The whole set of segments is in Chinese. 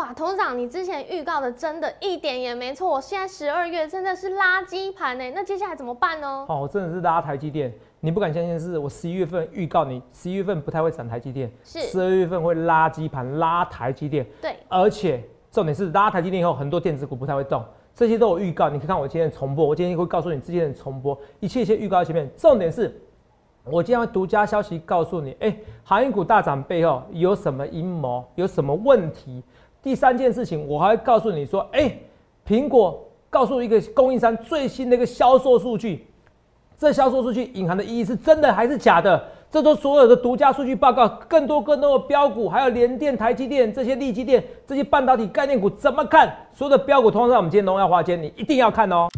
哇，董事长，你之前预告的真的一点也没错，现在十二月真的是垃圾盘呢，那接下来怎么办呢？哦，我真的是拉台积电，你不敢相信的是，我十一月份预告你，十一月份不太会涨台积电，是十二月份会垃圾盘拉台积电，对，而且重点是拉台积电以后，很多电子股不太会动，这些都有预告，你可以看我今天的重播，我今天会告诉你之前的重播，一切一切预告在前面，重点是。我今天会独家消息告诉你，哎、航运股大涨背后有什么阴谋，有什么问题？第三件事情，我还告诉你说，哎、苹果告诉一个供应商最新的一个销售数据，这销售数据隐含的意义是真的还是假的？这都所有的独家数据报告，更多更多的标股，还有联电、台积电这些利基电这些半导体概念股怎么看？所有的标股通常在我们今天荣耀花间，你一定要看哦。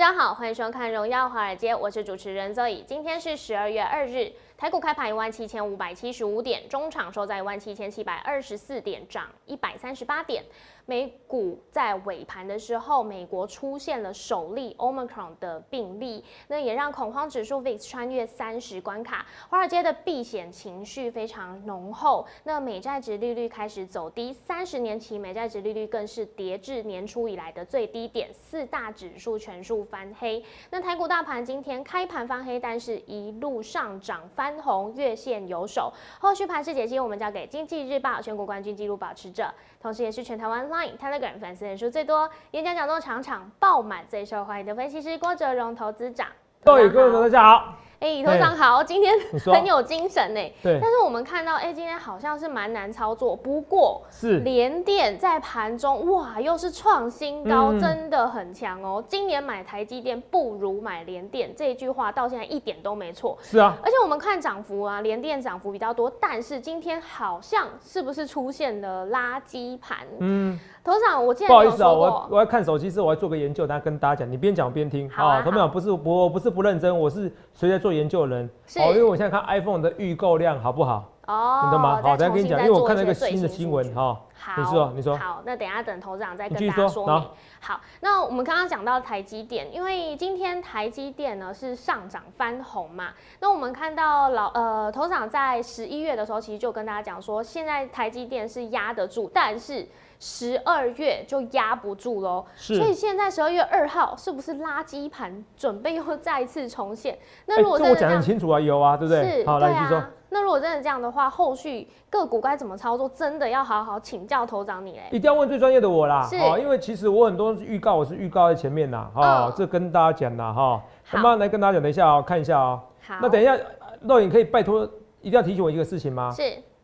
大家好，欢迎收看《荣耀华尔街》，我是主持人 Zoe。今天是十二月二日，台股开盘一万七千五百七十五点，中场收在一万七千七百二十四点，涨一百三十八点。美股在尾盘的时候，美国出现了首例 Omicron 的病例，那也让恐慌指数 VIX 穿越三十关卡，华尔街的避险情绪非常浓厚。那美债值利率开始走低，三十年期美债值利率更是跌至年初以来的最低点，四大指数全数翻黑。那台股大盘今天开盘翻黑，但是一路上涨翻红，月线有手。后续盘势解析，我们交给经济日报选股冠军纪录保持者，同时也是全台湾 Line、Telegram 粉丝人数最多、演讲讲座场场爆满、最受欢迎的分析师郭哲荣投资长。各位各位大家好，哎，头长好，今天很有精神呢。对但是我们看到，哎，今天好像是蛮难操作。不过是联电在盘中，哇，又是创新高，嗯真的很强哦。今年买台积电不如买联电，这一句话到现在一点都没错。是啊，而且我们看涨幅啊，联电涨幅比较多，但是今天好像是不是出现了垃圾盘？嗯。头长，我记得不好意思我我要看手机是我要做个研究，大家跟大家讲，你边讲我边听好啊同没有？好不是不我不是不认真，我是随在做研究的人。是哦，因为我现在看 iPhone 的预购量好不好，哦，你懂吗？好，再等下跟你讲，因为我看到一个新的新闻哈。好，你说你说好，那等一下等头长再跟大家说明说好。好，那我们刚刚讲到台积电，因为今天台积电呢是上涨翻红嘛，那我们看到老呃头长在十一月的时候，其实就跟大家讲说，现在台积电是压得住，但是十二月就压不住喽。所以现在十二月二号是不是垃圾盘准备又再次重现？那哎如果真的这样很清楚啊，有啊，对不对？是，好，来继续说啊。。那如果真的这样的话，后续个股该怎么操作，真的要好好请教头长你嘞。一定要问最专业的我啦，是哦，因为其实我很多预告我是预告在前面啦，哈嗯，这跟大家讲啦，哈，好慢慢来跟大家讲，等一下哦，看一下哦。好，那等一下，肉影可以拜托一定要提醒我一个事情吗？是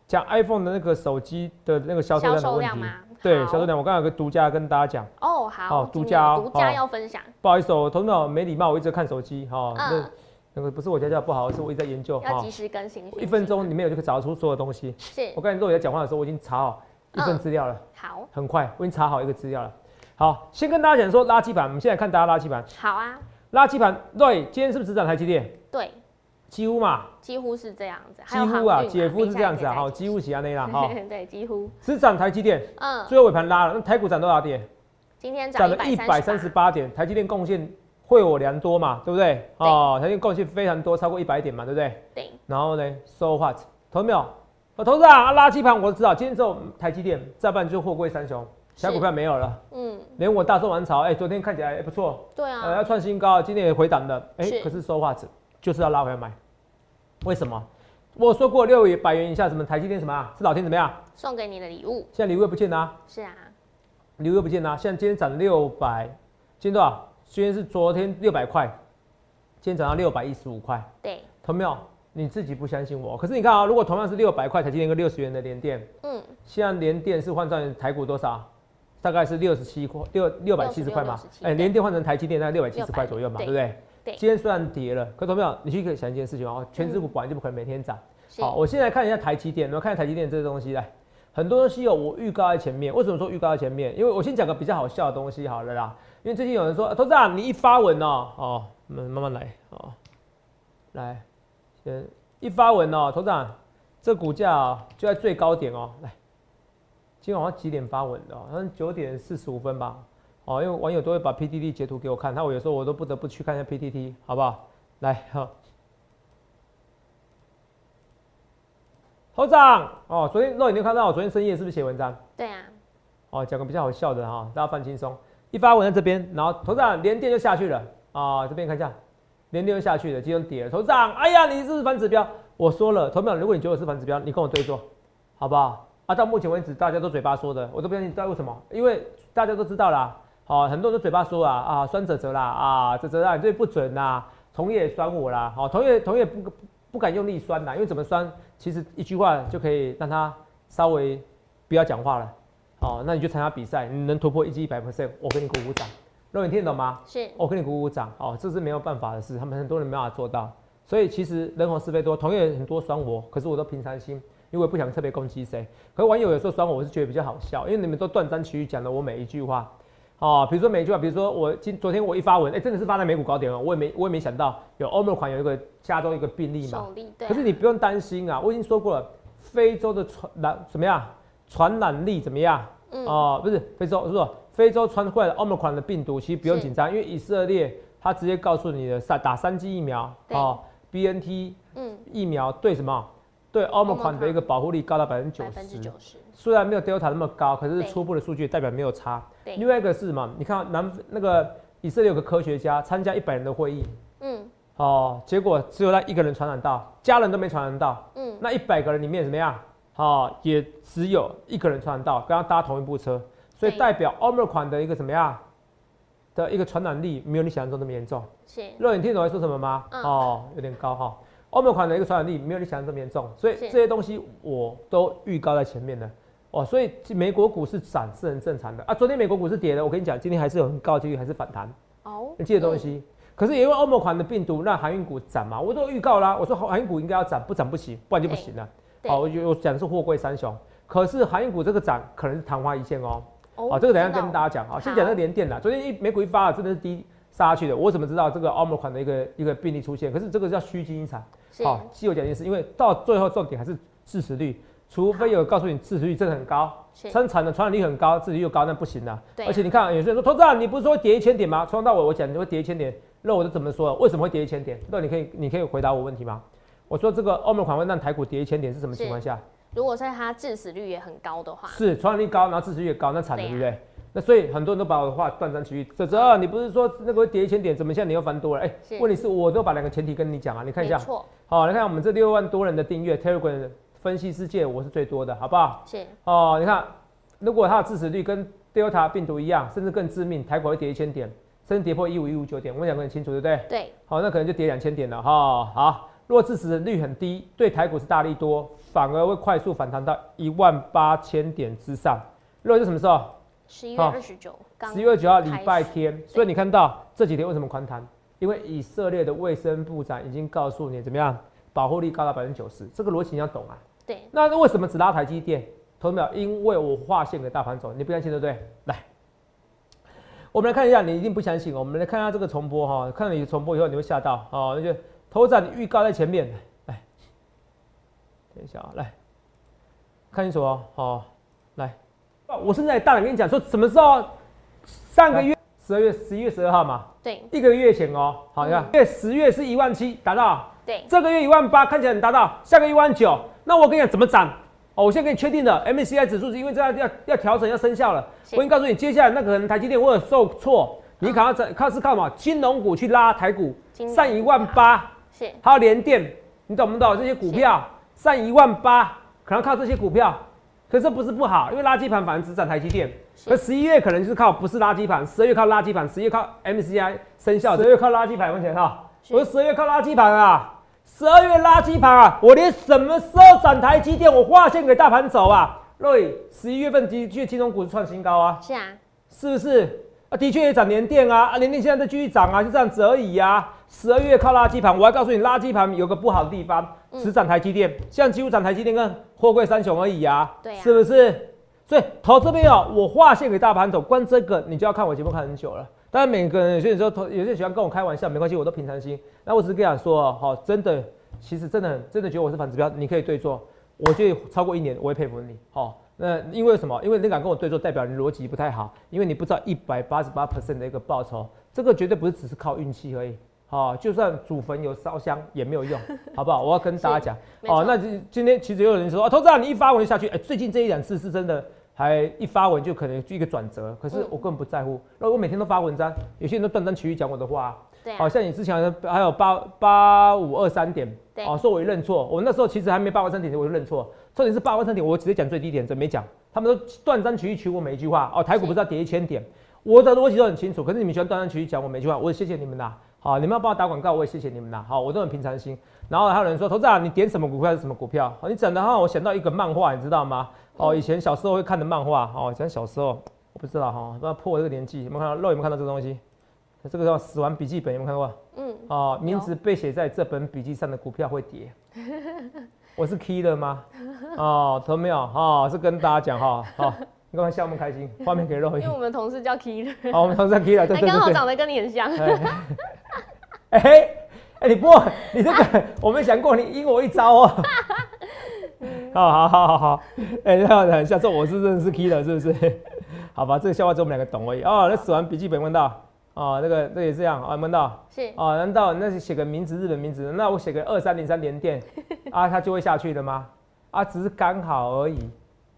讲 iPhone 的那个手机的那个销售销量的问题。售量吗？对，好销售量，我刚刚有个独家跟大家讲，哦，好，好独家哦独家哦要分享，不好意思哦，我头脑没礼貌，我一直看手机哈。嗯那那个不是我家教不好，是我一直在研究哈要及。时更新。哦一分钟里面我就可以找得出所有东西。是我刚才肉眼在讲话的时候，我已经查好一份嗯资料了，好，很快，我已经查好一个资料了。好，先跟大家讲说垃圾盘，我们现在看大家垃圾盘，好啊，垃圾盘，对，今天是不是只涨台积电？对，几乎嘛，几乎是这样子。几乎啊，姐夫是这样子啊，哈，几乎喜安内啦，哈对，几乎，只涨台积电，嗯，最后尾盘拉了，那台股涨多少点？今天涨涨了一百三十八，八点，台积电贡献会我良多嘛，对不对？哦，台积电贡献非常多，超过一百点嘛，对不对？对，然后呢，so what？投没有？我投资啊，垃圾盘我都知道，今天只有台积电，再不然就货柜三雄，其他股票没有了。嗯，连我大众王朝，哎、昨天看起来、哎不错，对呃，啊，要创新高，今天也回档了，哎、可是 so what？就是要拉回来买，为什么？我说过六百元以下，什么台积电什么啊？是老天怎么样？送给你的礼物现在礼物又不见了、啊，是啊，礼物又不见了、啊，现在今天涨六百，今天多少？今天是昨天六百块，今天涨到六百一十五块，对，同没有？你自己不相信我，可是你看啊，如果同样是六百块台积电跟六十元的联电，嗯，现在联电是换算台股多少？大概是六十七块，六六百七十块嘛。67哎，对联电换成台积电大概六百七十600块左右嘛，对对不对？对今天虽然跌了，可同没有？你去可以想一件事情哦，全指股本来就不可能每天涨。是好，我现在看一下台积电，我们看一下台积电这个东西来，很多东西哦，我预告在前面。为什么说预告在前面？因为我先讲个比较好笑的东西好了啦。因为最近有人说，投资长你一发文哦，哦，我们慢慢来哦，来，先一发文哦，董事长这股价啊就在最高点哦，来，今天晚上几点发文的？好像九点四十五分吧。哦，因为网友都会把 PTT 截图给我看，那我有时候我都不得不去看一下 PTT，好不好？来哈，头长哦，昨天肉眼就看到我昨天深夜是不是写文章？对啊。哦，讲个比较好笑的哈，大家放轻松。一发文在这边，然后头长连电就下去了啊，这边看一下，连电就下去了，金融跌了。头长，哎呀，你是不是反指标？我说了，头秒，如果你觉得我是反指标，你跟我对坐，好不好？啊，到目前为止大家都嘴巴说的，我都不相信，知道为什么？因为大家都知道啦。好，很多人都嘴巴说啊啊，酸泽泽啦啊，泽泽啊，你这不准呐，同业酸我啦，好，同业同业不不敢用力酸呐，因为怎么酸，其实一句话就可以让他稍微不要讲话了，好，那你就参加比赛，你能突破一击一百 percent，我给你鼓鼓掌，肉眼听得懂吗？是，我给你鼓鼓掌，哦，这是没有办法的事，他们很多人没办法做到，所以其实人红是非多，同业很多酸我，可是我都平常心，因为不想特别攻击谁，可是网友有时候酸我，我是觉得比较好笑，因为你们都断章取义讲了我每一句话。哦，比如说每一句话，比如说我今昨天我一发文，哎，真的是发在美股高点哦，我也没我也没想到有欧盟款有一个加州一个病例嘛，可是你不用担心啊，我已经说过了，非洲的传染怎么样，传染力怎么样？哦，不是非洲，是说非洲传过来的欧盟款的病毒，其实不用紧张，因为以色列他直接告诉你的三打三剂疫苗，哦，B N T，嗯，疫苗对什么？对欧盟款的一个保护力高达百分之九十，虽然没有 Delta 那么高，可是初步的数据代表没有差。另外一个是嘛？你看南那个以色列有个科学家参加一百人的会议，嗯，哦，结果只有他一个人传染到，家人都没传染到，嗯，那一百个人里面怎么样？哦，也只有一个人传染到，跟他搭同一部车，所以代表欧盟款的一个怎么样的一个传染力没有你想象中那么严重。是，肉眼听懂在说什么吗？哦，有点高哈。欧盟款的一个传染力没有你想象这么严重，所以这些东西我都预告在前面的哦。所以美国股市涨是很正常的啊。昨天美国股市跌了，我跟你讲，今天还是有很高几率还是反弹哦。你记得东西，可是也因为欧盟款的病毒让航运股涨嘛，我都预告啦，我说航运股应该要涨，不涨不行，不然就不行了。好，我我讲的是货柜三雄，可是航运股这个涨可能是昙花一现哦。哦，这个等下跟大家讲啊，先讲那个联电啦。昨天一美股一发了，真的是低杀下去的，我怎么知道这个欧盟款的一个一个病例出现？可是这个叫虚惊一场。好，既有讲件事，因为到最后重点还是致死率，除非有告诉你致死率真的很高，生产的传染率很高，致死率又高，那不行的。而且你看，有些人说，投资人，你不是说跌一千点吗？从头到尾我讲你会跌一千点，那我是怎么说？为什么会跌一千点？那你可以，你可以回答我问题吗？我说这个欧美款会让台股跌一千点是什么情况下？如果在它致死率也很高的话，是传染率高，然后致死率也高，那惨了，对不对？那所以很多人都把我的话断章取义。泽泽，你不是说那个会跌一千点，怎么现在你又翻多了？哎，问题是我都把两个前提跟你讲啊，你看一下。错。好，你看我们这六万多人的订阅，Telegram 分析世界我是最多的，好不好？是。哦，你看，如果它的致死率跟 Delta 病毒一样，甚至更致命，台股会跌一千点，甚至跌破一五一五九点，我讲得很清楚，对不对？对。好，那可能就跌两千点了哈。好，如果致死率很低，对台股是大力多，反而会快速反弹到一万八千点之上。如果是什么时候？十一月二十九，十一月九号礼拜天，所以你看到这几天为什么宽弹？因为以色列的卫生部长已经告诉你怎么样，保护力高达百分之九十，这个逻辑你要懂啊。对，那为什么只拉台积电？同学们，因为我划线给大盘走，你不相信对不对？来，我们来看一下，你一定不相信。我们来看一下这个重播哈，看到你重播以后你会吓到哦。那就头展预告在前面，来，等一下啊，来看清楚哦，好，来。我现在大胆跟你讲，说什么时候？上个月十二月十一月十二号嘛，对，一个月前哦。好，你看，月十月是一万七达到，对，这个月一万八看起来很达到，下个月一万九。那我跟你讲怎么涨？哦，我现在给你确定的，MSCI 指数是因为这样要要调整要生效了。我已经告诉你，接下来那可能台积电会受挫，你可能在靠是靠什么？金融股去拉台股上一万八，是，还有联电，你懂不懂？这些股票上一万八，可能靠这些股票。可是不是不好，因为垃圾盘反而只涨台积电。而十一月可能就是靠不是垃圾盘，十二月靠垃圾盘，十一月靠 MCI 生效，十二月靠垃圾盘。目前哈，我十二月靠垃圾盘啊，十二月垃圾盘啊，我连什么时候涨台积电，我划线给大盘走啊。瑞，十一月份的确金融股创新高啊，是啊，是不是？啊，的确也涨联电啊，啊，联电现在在继续涨啊，就这样子而已啊。十二月靠垃圾盘，我还告诉你，垃圾盘有个不好的地方，只涨台积电，现在几乎涨台积电跟货柜三雄而已啊，对，是不是？所以投这边哦，我划线给大盘走，关这个你就要看我节目看很久了。当然每个人有些时候投，有些人喜欢跟我开玩笑，没关系，我都平常心。那我只是跟你讲说，好，真的，其实真的真的觉得我是反指标，你可以对坐。我觉得超过一年我会佩服你。好，那因为什么？因为你敢跟我对坐，代表你逻辑不太好，因为你不知道一百八十八 percent 的一个报酬，这个绝对不是只是靠运气而已。好，就算祖坟有烧香也没有用，好不好？我要跟大家讲。哦，那今今天其实有人说，哦，投资人你一发文就下去，哎，最近这一两次是真的。还一发文就可能一个转折，可是我根本不在乎。那我每天都发文章，有些人都断章取义讲我的话。对，好像你之前还有八八五二三点，对，哦，说我认错。我那时候其实还没八万三点，我就认错。重点是八万三点，我直接讲最低点，怎么没讲？他们都断章取义取我每一句话。哦，台股不是要跌一千点，我的逻辑都很清楚。可是你们喜欢断章取义讲我每句话，我也谢谢你们呐。好，你们要帮我打广告，我也谢谢你们呐。好，我都很平常心。然后还有人说，投资啊，你点什么股票是什么股票？好，你讲的话，我想到一个漫画，你知道吗？哦，以前小时候会看的漫画，哦，以前小时候我不知道哈，不知道破我这个年纪有没有看到？肉有没有看到这个东西？这个叫《死亡笔记本》，有没有看过？嗯。哦，名字被写在这本笔记上的股票会跌。我是 key 的吗？哦，投没有？哦，是跟大家讲哈，好，你干嘛笑那么开心？画面给肉。因为我们同事叫 key 的。好，我们同事叫 key 的，对对对。刚好长得跟你很像。哎 哎，你不，你这个我没想过，你阴我一招哦。好好好好好，哎，等一，下次我是认识 Key 的，是不是？好吧，这个笑话只有我们两个懂而已。哦，那死亡笔记本问到，哦，那个那也这样啊，问到是哦，难道那是写个名字，日本名字？那我写个二三零三连电 啊，它就会下去的吗？啊，只是刚好而已，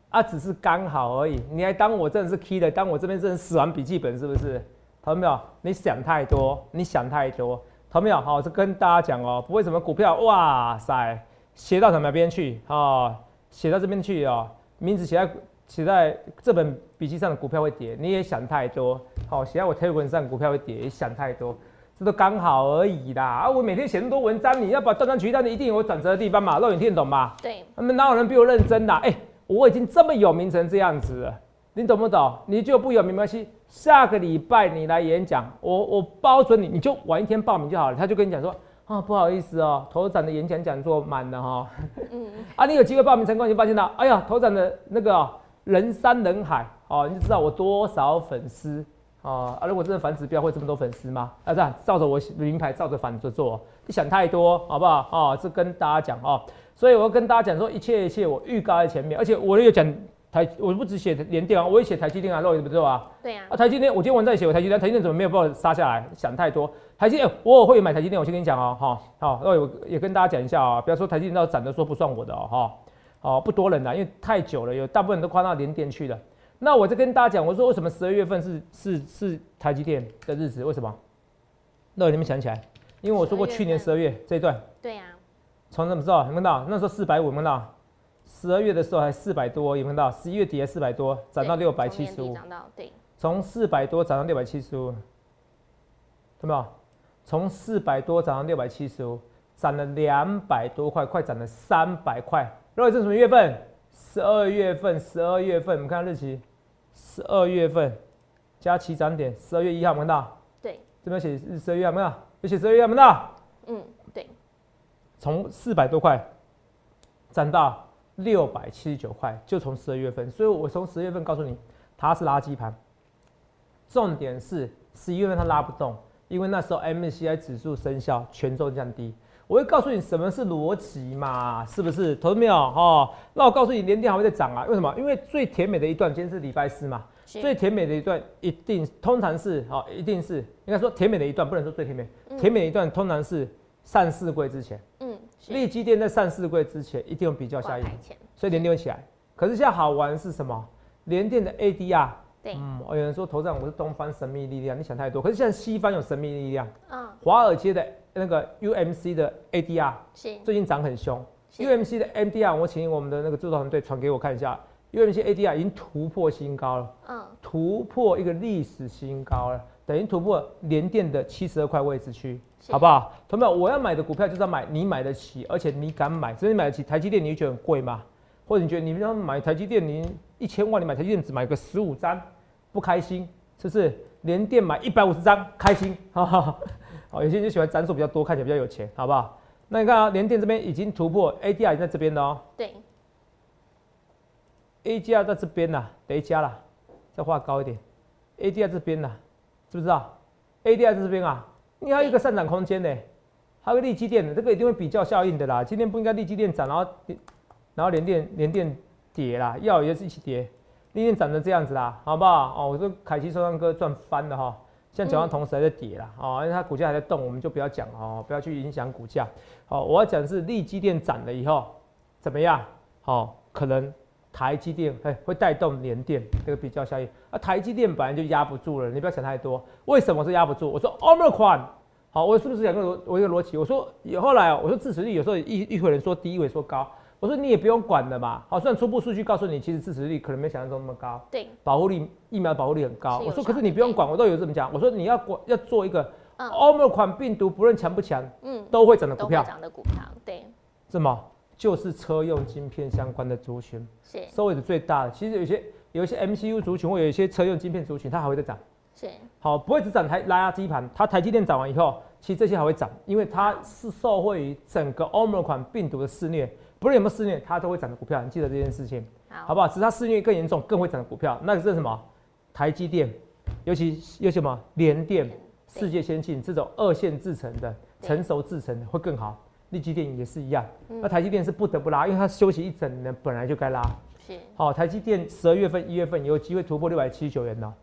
啊，只是刚好而已。你还当我真的是 Key 的，当我这边真的死亡笔记本，是不是？懂没有？你想太多，你想太多，懂没有？好，这跟大家讲哦，不会什么股票，哇塞，写到什么边去啊？写到这边去哦，名字写在写在这本笔记上的股票会跌，你也想太多。好，写在我推文上股票会跌，也想太多，这都刚好而已啦。啊，我每天写那么多文章，你要把断章取义，但你一定有转折的地方嘛？肉眼听得懂吗？对。那么哪有人比我认真的？哎，我已经这么有名成这样子了，你懂不懂？你就不有名没关系，下个礼拜你来演讲，我我包准你，你就晚一天报名就好了。他就跟你讲说。啊，不好意思哦，头展的演讲讲座满了哈。嗯，啊，你有机会报名成功，你就发现到，哎呀，头展的那个人山人海哦，你就知道我多少粉丝啊。啊，如果真的反指标会这么多粉丝吗？啊，这样照着我名牌照着反着做，你想太多，好不好？啊，这跟大家讲哦，所以我要跟大家讲说，一切一切我预告在前面，而且我也讲。台我不只写联电啊，我也写台积电啊，肉眼不知道啊。对呀。啊，台积电，我今天晚上写我台积电，台积电怎么没有把我杀下来？想太多。台积电，我会买台积电，我先跟你讲哦，哈，好，那我也跟大家讲一下啊，不要说台积电到涨的说不算我的哦，哈，哦，不多人了，因为太久了，有大部分人都跨到联电去了。那我再跟大家讲，我说为什么十二月份是是是台积电的日子？为什么？那你们想起来？因为我说过去年十二月这一段。对呀。从什么时候？看到那时候四百五，看到。十二月的时候还四百多，有看到？十一月底还四百多，涨到六百七十五。涨到对。从四百多涨到六百七十五，看到没有？从四百多涨到六百七十五，涨了两百多块，快涨了三百块。各位，这什么月份？十二月份，十二月份，我们看日期，十二月份加起涨点，十二月一号，看到？对。这边写十二月，没有？有写十二月，看到？嗯，对。从四百多块涨到。六百七十九块，就从十二月份，所以我从十月份告诉你，它是垃圾盘。重点是十一月份它拉不动，因为那时候 MSCI 指数生效，权重降低。我会告诉你什么是逻辑嘛，是不是？投资没有？哦，那我告诉你，连电还会再涨啊？为什么？因为最甜美的一段，今天是礼拜四嘛，最甜美的一段一定通常是哦，一定是应该说甜美的一段，不能说最甜美，甜美的一段通常是上市柜之前。嗯利基店在上市柜之前一定有比较效应，所以连电起来。可是现在好玩是什么？连电的 ADR，对，嗯，有人说头上我是东方神秘力量，你想太多。可是现在西方有神秘力量，嗯，华尔街的那个 UMC 的 ADR 是最近涨很凶。UMC 的 MDR，我请我们的那个制作团队传给我看一下，UMC ADR 已经突破新高了，嗯，突破一个历史新高了。等于突破连电的七十二块位置区，好不好？同学们，我要买的股票就是要买你买得起，而且你敢买，所以你买得起台积电，你会觉得很贵吗？或者你觉得你要买台积电，你一千万你买台积电只买个十五张，不开心，是不是？连电买一百五十张，开心，哈哈好，有些人就喜欢张数比较多，看起来比较有钱，好不好？那你看啊，连电这边已经突破，ADR 在这边的哦，对，ADR 在这边呢，等一加了，再画高一点，ADR 这边呐。知不知道？ADR 这边啊，你还有一个上涨空间呢，还有个利基电的，这个一定会比较效应的啦。今天不应该利基电涨，然后然后联电联电跌啦，药也是一起跌，联电涨成这样子啦，好不好？哦，我说凯奇收商哥赚翻了哈，现在讲完同时还在跌啦，哦，因为它股价还在动，我们就不要讲哦，不要去影响股价。好，我要讲的是利基电涨了以后怎么样？好，可能台积电哎会带动联电这个比较效应，啊，台积电本来就压不住了，你不要想太多。为什么是压不住？我说 Omicron。好，我是不是讲个逻我一个逻辑？我说有后来哦，我说支持率有时候一一会人说低，一会说高。我说你也不用管的嘛。好，虽然初步数据告诉你，其实支持率可能没想象中那么高。对，保护力疫苗保护力很高。我说可是你不用管，我都有这么讲。我说你要管要做一个 Omicron 病毒，不论强不强，嗯，都会涨的都会股票。涨的股票，对，什么？就是车用晶片相关的族群，是收尾的最大的。其实有些有一些 MCU 族群，或有一些车用晶片族群，它还会再涨。是，好，不会只涨台拉基盘，它台积电涨完以后，其实这些还会涨，因为它是受惠于整个 Omicron 病毒的肆虐，不论有没有肆虐，它都会涨的股票，你记得这件事情，好好，不好？只是它肆虐更严重，更会涨的股票，那个是什么？台积电，尤其尤其什么联电、世界先进这种二线制成的、成熟制成的会更好。利基电也是一样，嗯那台积电是不得不拉，因为它休息一整年，本来就该拉。是，好，台积电十二月份、一月份有机会突破六百七十九元呢。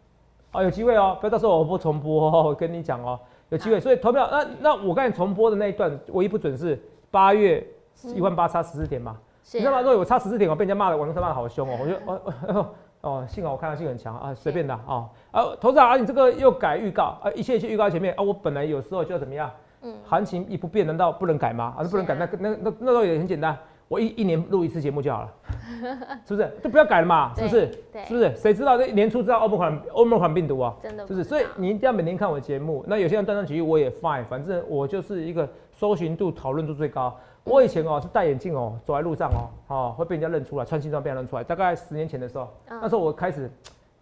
哦，有机会哦，不要到时候我不重播哦，我跟你讲哦，有机会。所以投票，那那我刚才重播的那一段，唯一不准是八月一万八差十四点嘛，是你知道吗？如果我差十四点，我被人家骂的，网络上骂的好凶哦，我觉得哦哦哦，幸好我看到性很强啊，随便的啊啊，投资长啊，你这个又改预告啊，一切一切预告前面啊，我本来有时候就要怎么样，嗯，行情一不变，难道不能改吗？啊，不能改，那那那那时候也很简单，我一一年录一次节目就好了，是不是？就不要改了嘛，是不是？对是不是？谁知道这年初知道欧盟款欧盟款病毒啊？真的是不是？所以你一定要每天看我的节目。那有些人断章取义，我也 fine，反正我就是一个搜寻度、讨论度最高。我以前哦是戴眼镜哦，走在路上哦，哦会被人家认出来，穿西装被人家认出来。大概十年前的时候，嗯那时候我开始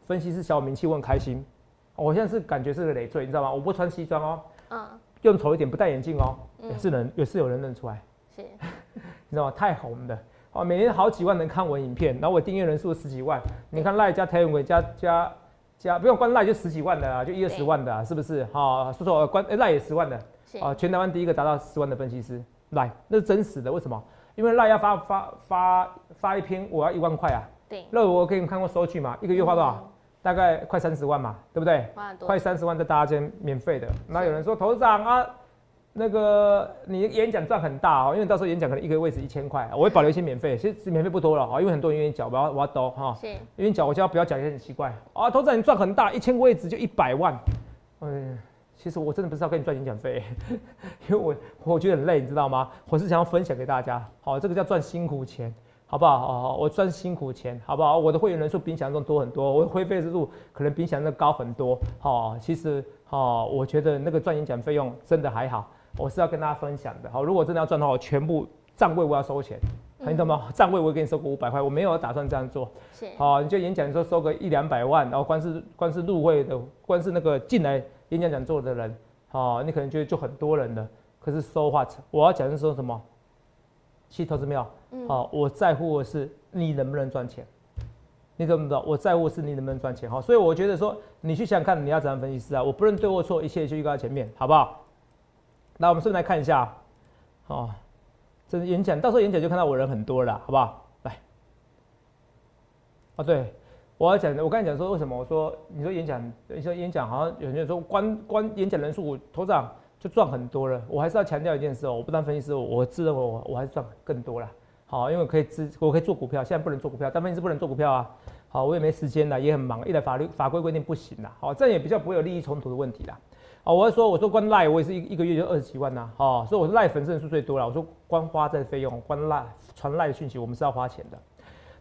分析是小有名气，我很开心。我现在是感觉是个累赘，你知道吗？我不穿西装哦，嗯，用丑一点，不戴眼镜哦，嗯。也是能也是有人认出来，是，你知道吗？太红的。哦，每年好几万人看我影片，然后我订阅人数十几万，你看赖加 t e l 加加加，不用关赖就十几万的啊，就一二十对。万的、啊，是不是？好、说说关赖也十万的。是，啊，全台湾第一个达到十万的分析师。赖，那是真实的，为什么？因为赖要发发发发一篇，我要一万块啊，对，那我给你们看过收据嘛，一个月花多少？嗯？大概快三十万嘛，对不对？快三十万在大家间免费的。那有人说头长啊，那个你演讲赚很大哦，因为到时候演讲可能一个位置一千块，我会保留一些免费，其实免费不多了哦，因为很多人愿意缴，我要我要兜哈，是，愿意缴我就要不要缴也很奇怪啊。头长你赚很大，一千个位置就一百万，嗯。其实我真的不是要跟你赚演讲费，因为我我觉得很累，你知道吗？我是想要分享给大家，好，这个叫赚辛苦钱，好不好？好，我赚辛苦钱，好不好？我的会员人数比你想象中多很多，我的会费制度可能比你想象中高很多，好，其实好，我觉得那个赚演讲费用真的还好，我是要跟大家分享的，好，如果真的要赚的话，我全部站位我要收钱，你懂吗？站位我会给你收个五百块，我没有打算这样做，是，好，你就演讲的时候收个一两百万，然后光是光是入会的，光是那个进来演讲讲座的人，好，你可能觉得就很多人了。可是 so what？我要讲的是说什么？其实投资没有，嗯好，我在乎的是你能不能赚钱。你懂不懂？我在乎的是你能不能赚钱。好，所以我觉得说，你去想看，你要怎样分析师啊？我不论对或错，一切就预告在前面，好不好？那我们顺便来看一下，哦，这是演讲，到时候演讲就看到我人很多了，好不好？来，哦，对，我要讲的，我刚才讲说为什么？我说你说演讲，你说演讲好像有些人说关关演讲人数，我头长就赚很多了。我还是要强调一件事哦，我不当分析师，我自认为我我还是赚更多了。好，因为我可以自我可以做股票，现在不能做股票，但问题是不能做股票啊。好，我也没时间了，也很忙，一来法律法规规定不行啦。好，这样也比较不会有利益冲突的问题啦。哦，我是说，我说关赖，我也是一一个月就二十几万呐、哦，所以我是赖粉丝人数最多了。我说光花这费用，关赖传赖的讯息，我们是要花钱的。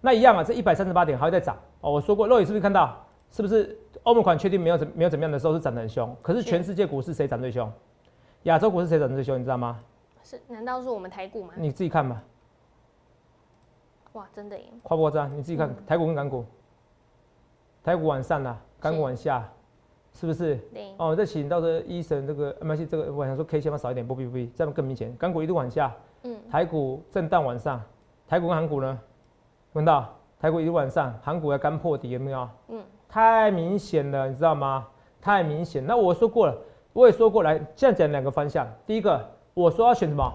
那一样啊，这一百三十八点还会再涨哦。我说过，肉眼是不是看到？是不是欧盟款确定没有怎没有怎么样的时候是涨得很凶？可是全世界股市谁涨最凶？亚洲股市谁涨最凶？你知道吗？是，难道是我们台股吗？你自己看吧，哇，真的耶，夸不夸张？你自己看，台股跟港股，台股往上啦，港股往下，是不是？对，哦，再请到的医生这个，没关系，这个我想说 K 线要少一点，不必不必，这样更明显。港股一路往下，嗯，台股震荡往上，台股跟韩股呢？闻到？台股一路往上，韩股要刚破底，有没有？嗯，太明显了，你知道吗？太明显。那我说过了，我也说过来，现在讲两个方向。第一个，我说要选什么？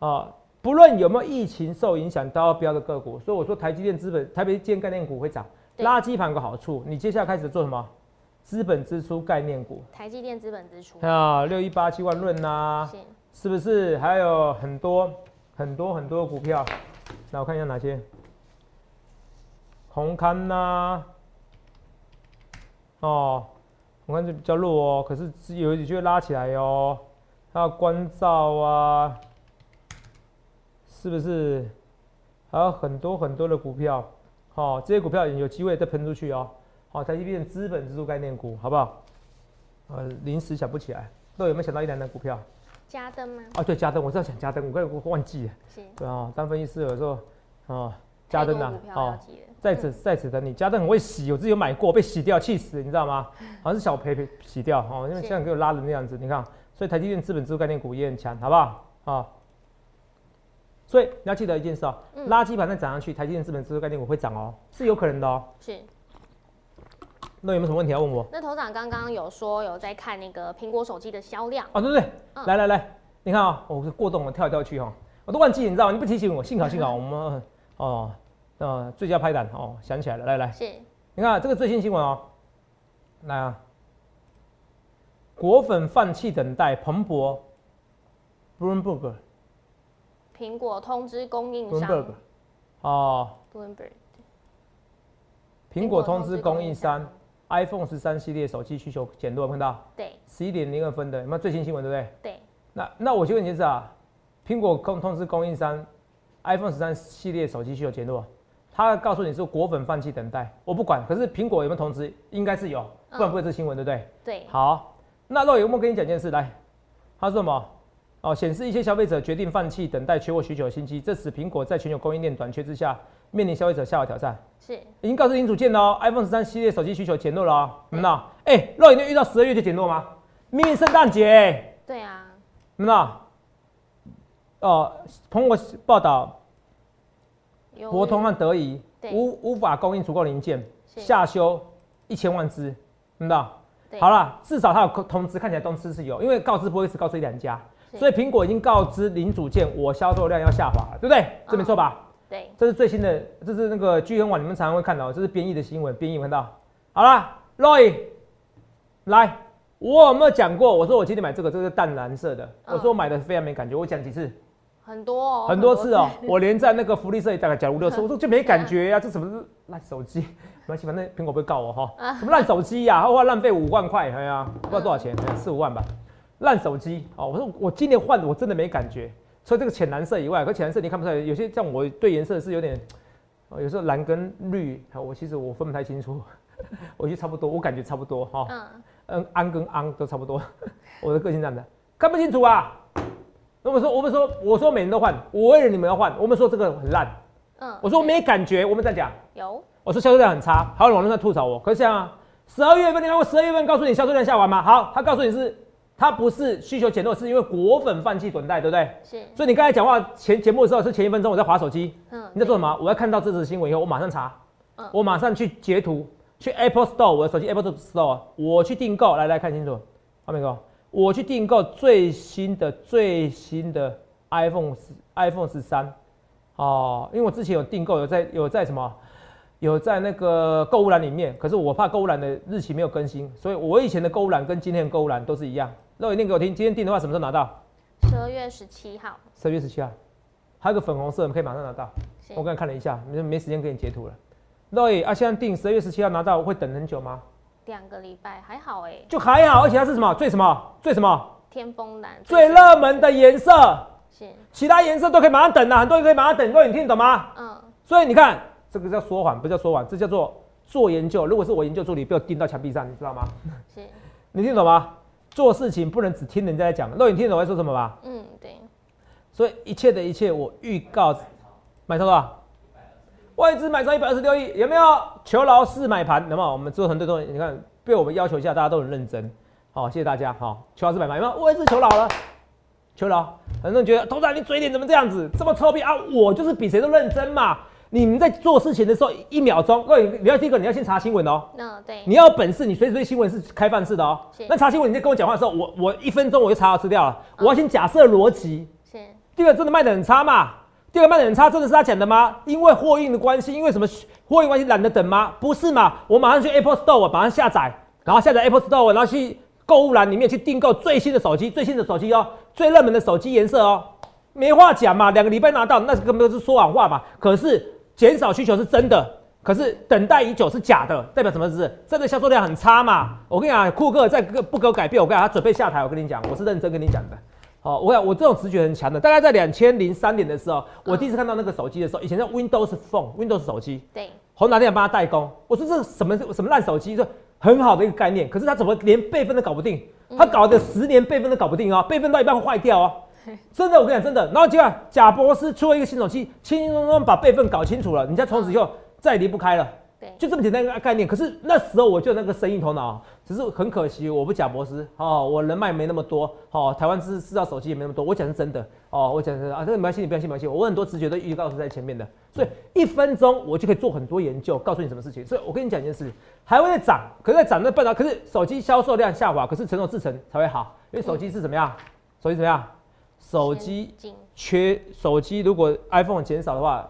啊，不论有没有疫情受影响，都要标的个股。所以我说台积电资本、台北建概念股会涨，垃圾盘有个好处，你接下来开始做什么？资本支出概念股台积电资本支出啊，六一八七万润呐、是是不是？还有很多很多很多股票，那我看一下哪些？红勘呐、哦，红勘就比较弱哦，可是是有就会拉起来哦。还有关照啊，是不是？还有很多很多的股票，哦，这些股票有机会再喷出去哦。好、台积电资本支出概念股，好不好？呃，临时想不起来，都有没有想到一两档股票？加登吗？哦，对，加登，我知道讲加灯，我刚才我忘记了。是对啊，当分析师有时候哦，加登啊哦，在此在此等你，加登很会洗，我自己有买过，被洗掉，气死，你知道吗？好像是小赔赔洗掉哦，因为是现在给我拉的那样子，你看，所以台积电资本支出概念股也很强，好不好？啊、所以你要记得一件事哦，嗯垃圾盘再涨上去，台积电资本支出概念股会涨哦，是有可能的哦。是。那有没有什么问题要问我？那头长刚刚有说有在看那个苹果手机的销量，哦，对不对？嗯来来来，你看啊、我是过动，我跳来跳去哈、我都忘记，你知道吗？你不提醒我，幸好幸好 我们哦呃最佳拍档哦想起来了，来来，是你看、这个最新新闻哦，来啊，果粉放弃等待彭博，Bloomberg 苹果通知供应 Bloomberg 商哦，Bloomberg 苹果通知供应商 iPhone 十三系列手机需求减弱，有看到对十一点零二分的，有没有最新新闻对不对？对那那我就问你是啊，苹果通通知供应商，iPhone 十三系列手机需求减弱，他告诉你是果粉放弃等待，我不管。可是苹果有没有通知？应该是有，不然不会这新闻，对不对？对好，那肉有没有跟你讲件事？来，他说什么？哦，显示一些消费者决定放弃等待缺货需求的新机，这使苹果在全球供应链短缺之下，面临消费者下滑挑战。是已经告知零组件了哦，iPhone 十三系列手机需求减弱了哦，有没有看到？哎、肉已经遇到十二月就减弱吗？明明圣诞节、哎对啊，有没有看到？哦，通过报道，有博通和德仪对无无法供应足够零件，下修一千万只，有没有看到？对好了，至少它有通知，看起来通知是有，因为告知不会只告知一两家，是所以苹果已经告知零组件我销售量要下滑了，对不对？这没错吧？对这是最新的，这是那个聚恩网，你们常常会看到，这是编译的新闻，编译有看到。好了，Roy，来，我有没有讲过？我说我今天买这个，这个是淡蓝色的，嗯我说我买的非常没感觉，我讲几次？很多哦很多次哦，我连在那个福利社也大概讲五六次，我 说就没感觉呀、这什么是烂手机？没关系，反正苹果不会告我哈。什么烂手机呀、花浪费五万块，哎呀，不知道多少钱，哎四五万吧。烂手机哦，我说我今年换我真的没感觉，除了这个浅蓝色以外，可浅蓝色你看不出来，有些像我对颜色是有点，哦有时候蓝跟绿，我其实我分不太清楚，我觉得差不多，我感觉差不多哈。嗯嗯，安跟安都差不多，我的个性这样的，看不清楚啊。那我们说，我们说，我说每人都换，我为了你们要换，我们说这个很烂，嗯，我说我没感觉，我们在讲，有我说销售量很差，还有网络上吐槽我，可是这样啊，十二月份你看我十二月份告诉你销售量下滑吗？好，他告诉你是，它不是需求减弱，是因为果粉放弃等待，对不对？是。所以你刚才讲话前节目的时候是前一分钟我在划手机，嗯。你在做什么？我要看到这则新闻以后，我马上查，嗯。我马上去截图，去 Apple Store，我的手机 Apple Store，我去订购，来来看清楚，画面哥，我去订购最新的最新的 iPhone 十 iPhone 十三，哦，因为我之前有订购，有在有在什么，有在那个购物栏里面，可是我怕购物栏的日期没有更新，所以我以前的购物栏跟今天的购物栏都是一样。那我念给我听，今天订的话什么时候拿到？十二月十七号十二月十七号，还有个粉红色，我们可以马上拿到。我刚才看了一下，没没时间给你截图了。对啊，现在订十二月十七号拿到，会等很久吗？两个礼拜还好哎，就还好，而且它是什么最什么最什么天风蓝最热门的颜色，是其他颜色都可以马上等啊，很多人可以马上等。各位你听得懂吗？嗯所以你看，这个叫说谎，不叫说谎，这叫做做研究。如果是我研究助理，被我钉到墙壁上，你知道吗？是你听得懂吗？做事情不能只听人家在讲。肉，你听懂我在说什么吧？嗯对所以一切的一切，我预告买超多少？外资买超一百二十六亿，有没有？求饶式买盘，有没有？我们做很多东西，你看被我们要求一下，大家都很认真。好，谢谢大家。好，求饶式买盘，有没有？外资求饶了，求饶。很多人觉得，董事长你嘴脸怎么这样子，这么臭屁啊？我就是比谁都认真嘛。你们在做事情的时候，一秒钟，各位，你要第一个，你要先查新闻哦。那对你要有本事，你随时对新闻是开放式的哦是。那查新闻，你在跟我讲话的时候，我我一分钟我就查到资料了。我要先假设逻辑，是第二个真的卖的很差嘛？第二个卖的很差，真的是他讲的吗？因为货运的关系，因为什么货运关系懒得等吗？不是嘛？我马上去 Apple Store 我马上下载，然后下载 Apple Store，然后去购物栏里面去订购最新的手机，最新的手机哦，最热门的手机颜色哦，没话讲嘛，两个礼拜拿到，那根本是说谎话嘛。可是减少需求是真的。可是等待已久是假的，代表什么意思？真的销售量很差嘛？我跟你讲，库克在不给我改变，我跟你讲，他准备下台。我跟你讲，我是认真跟你讲的。好，我讲我这种直觉很强的。大概在两千零三年的时候，我第一次看到那个手机的时候，以前叫 Windows Phone，Windows 手机。对。红哪天帮他代工？我说这什么什么烂手机？说很好的一个概念，可是他怎么连备份都搞不定？他搞的十年备份都搞不定哦，备份到一半会坏掉哦。真的，我跟你讲，真的。然后结果贾博士出了一个新手机，轻轻松松把备份搞清楚了，你家从此以后。再也离不开了，对，就这么简单一个概念。可是那时候我就那个生意头脑，只是很可惜，我不贾博士哦，我人脉没那么多哦，台湾制制造手机也没那么多。我讲是真的哦，我讲是啊，这个没关系，你不要信，没关系。我很多直觉都预告是在前面的，所以一分钟我就可以做很多研究，告诉你什么事情。所以我跟你讲一件事，还会在涨，可是在涨那半导可是手机销售量下滑，可是成熟制成才会好，因为手机是怎么样？手机怎么样？手机缺手机，如果 iPhone 减少的话，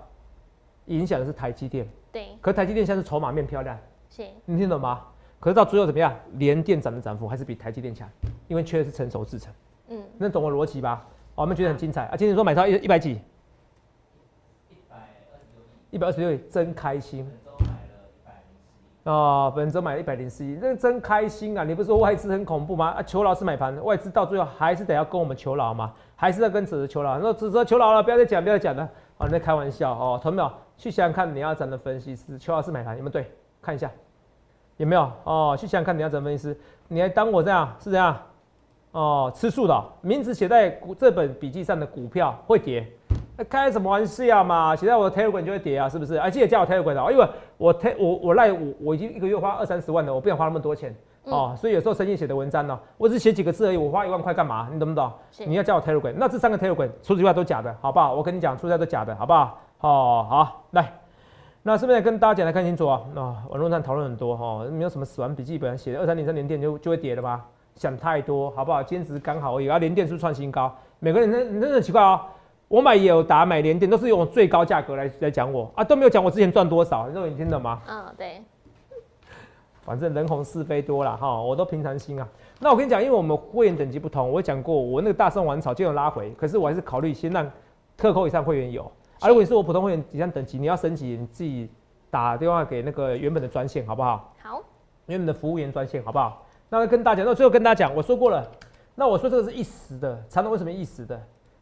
影响的是台积电。对，可台积电现在是筹码面漂亮，是，你听懂吗？可是到最后怎么样？连电涨的涨幅还是比台积电强，因为缺的是成熟制程。嗯，那懂我逻辑吧？我们觉得很精彩啊！今天说买超一一百几？一百二十六亿，一百二十六亿，真开心。啊，本周买了一百零四亿，那真开心啊！你不是说外资很恐怖吗？啊，求老师买盘，外资到最后还是得要跟我们求饶嘛，还是要跟指责求饶。那指责求饶了，不要再讲，不要再讲了。啊，你在开玩笑哦，同没有？去想想看，你要怎的分析师邱老师买盘有没有对？看一下有没有哦？去想想看，你要怎么分析师？你还当我这样是这样？哦，吃素的名字写在这本笔记上的股票会跌？开什么玩笑嘛？写在我的 Telegram 就会跌啊，是不是？啊，记得加我 Telegram 哦，因为我 Te 我我赖我我已经一个月花二三十万了，我不想花那么多钱哦，所以有时候深夜写的文章呢，我只写几个字而已，我花一万块干嘛？你懂不懂？你要加我 Telegram，那这三个 Telegram 除此之外都假的，好不好？我跟你讲，出来都假的，好不好？哦，好，来，那是不是跟大家讲的看清楚啊？那网络上讨论很多哈，没有什么死亡笔记本写的二三零三年电就就会跌了吧？想太多，好不好？坚持刚好而已。啊，连电是不是创新高？每个人真真的奇怪哦。我买友达买联电都是用最高价格来来讲我啊，都没有讲我之前赚多少，你说你听懂吗？嗯，对。反正人红是非多了哈，我都平常心啊。那我跟你讲，因为我们会员等级不同，我讲过我那个大圣王朝就有拉回，可是我还是考虑先让特扣以上会员有。啊，如果你是我普通会员以上等级，你要升级，你自己打电话给那个原本的专线，好不好？好。原本的服务员专线，好不好？那跟大家，那最后跟大家讲，我说过了。那我说这个是一时的，长龙为什么一时的？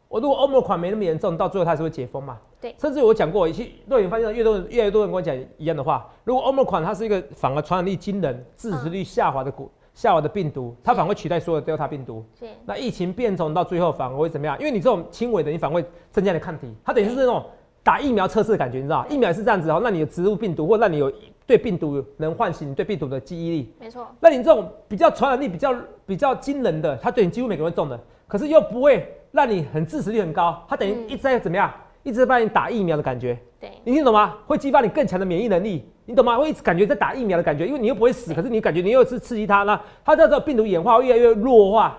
我如果欧盟款没那么严重，到最后它还是会解封嘛？对。甚至我讲过，一些若你发现越多越来越多人跟我讲一样的话，如果欧盟款它是一个反而传染力惊人、致死率下滑的股。下滑的病毒，它反而会取代所有的 Delta 病毒。是。那疫情变种到最后反而会怎么样？因为你这种轻微的，你反而会增加你的抗体。它等于是那种打疫苗测试的感觉，你知道疫苗是这样子哦，那你有植物病毒，或让你有对病毒能唤醒你对病毒的记忆力。没错。那你这种比较传染力比较比较惊人的，它对你几乎每个人中的，可是又不会让你很致死率很高。它等于一直在怎么样？一直在帮你打疫苗的感觉。对。你听懂吗？会激发你更强的免疫能力。你懂吗？会一直感觉在打疫苗的感觉，因为你又不会死，可是你感觉你又是刺激它，那它这个病毒演化越来越弱化，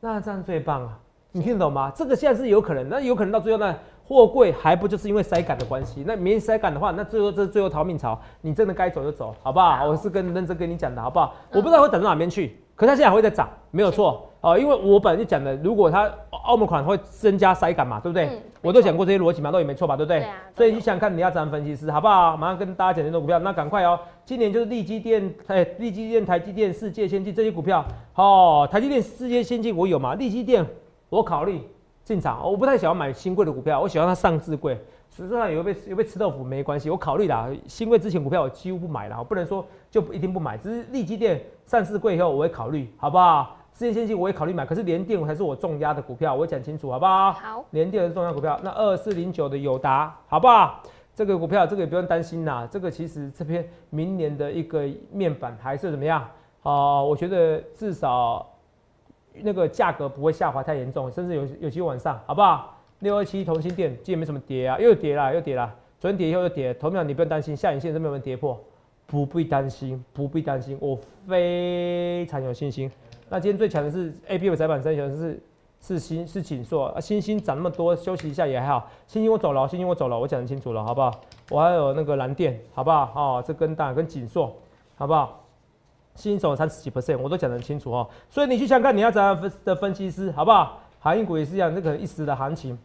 那这样最棒啊！你听得懂吗？这个现在是有可能，那有可能到最后呢，货柜还不就是因为塞感的关系？那没塞感的话，那最后这是最后逃命潮，你真的该走就走，好不好？我是跟认真跟你讲的，好不好？我不知道会等到哪边去。可它现在还会再涨，没有错哦，因为我本来就讲的，如果它澳门款会增加塞感嘛，对不对？我都讲过这些逻辑嘛，都也没错吧，对不对？所以你想看你要怎分析师，好不好？马上跟大家讲这种股票，那赶快哦，今年就是利基电、哎，利基电、台积电、世界先进这些股票，哦，台积电、世界先进我有嘛？利基电我考虑进场，我不太喜欢买新贵的股票，我喜欢它上市贵。实际上有被有被吃豆腐没关系，我考虑啦。新贵之前股票我几乎不买了，我不能说就一定不买，只是利基电上市贵以后我会考虑，好不好？世界先进我也考虑买，可是联电才是我重压的股票，我会讲清楚，好不好？好，联电是重压股票。那二四零九的友达，好不好？这个股票这个也不用担心啦，这个其实这边明年的一个面板还是怎么样？哦，我觉得至少那个价格不会下滑太严重，甚至有有机会往上，好不好？六二七同心电今天没什么跌啊，又跌了，又跌了。昨天跌以后又跌，头秒你不用担心，下影线都没有人跌破，不必担心，不必担心，我非常有信心。那今天最强的是 A B 五窄板三雄是是新是紧缩啊，星星涨那么多，休息一下也还好。星星我走了，星星我走了，我讲得清楚了，好不好？我还有那个蓝电，好不好？哦，这跟大跟紧缩，好不好？新手三十几 percent，我都讲得很清楚哦。所以你去想看你要怎样分的分析师，好不好？航运股也是一样，这个一时的行情，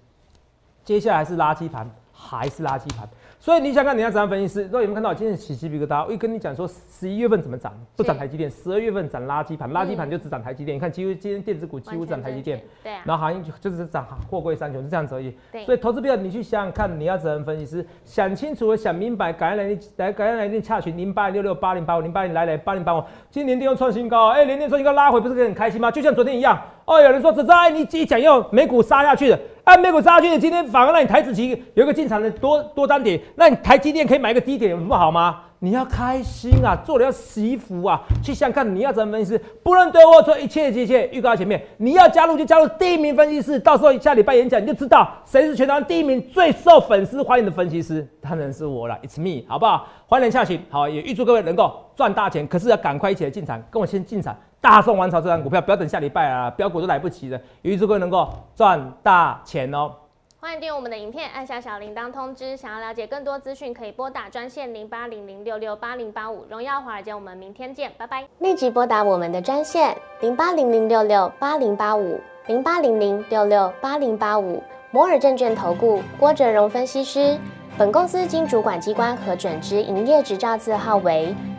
接下来是垃圾盘，还是垃圾盘？所以你想看你要怎样分析师？那有没有看到今天起鸡皮疙瘩？我一跟你讲说，十一月份怎么涨？不涨台积电，十二月份涨垃圾盘，垃圾盘就只涨台积电。你看，几乎今天电子股几乎涨台积电，对啊。然后行业就是涨货柜三雄，是这样子而已。对。所以投资票你去想想看，你要怎样分析师？想清楚，想明白，赶快来来赶快来电洽询零八六六八零八五零八零来来八零八五。今年电又创新高，哎，连电创新高拉回，不是很开心吗？就像昨天一样。哦，有人说这在你一讲又美股杀下去了，按美股杀下去，今天反而让你台子期有一个进场的多多单点，那你台积电可以买个低点，有什么好吗？你要开心啊，做了要惜福啊，去想看你要怎么分析，不论对或错，一切一切预告前面，你要加入就加入第一名分析师，到时候下礼拜演讲你就知道谁是全台湾第一名最受粉丝欢迎的分析师，当然是我了，It's me，好不好？欢迎下去，好，也预祝各位能够赚大钱，可是要赶快一起来进场，跟我先进场。大宋王朝这张股票，不要等下礼拜啊，标股都来不及了。预祝各位能够赚大钱哦！欢迎订阅我们的影片，按下小铃铛通知。想要了解更多资讯，可以拨打专线零八零零六六八零八五。荣耀华尔街，我们明天见，拜拜。立即拨打我们的专线零八零零六六八零八五零八零零六六八零八五摩尔证券投顾郭哲荣分析师。本公司经主管机关核准之营业执照字号为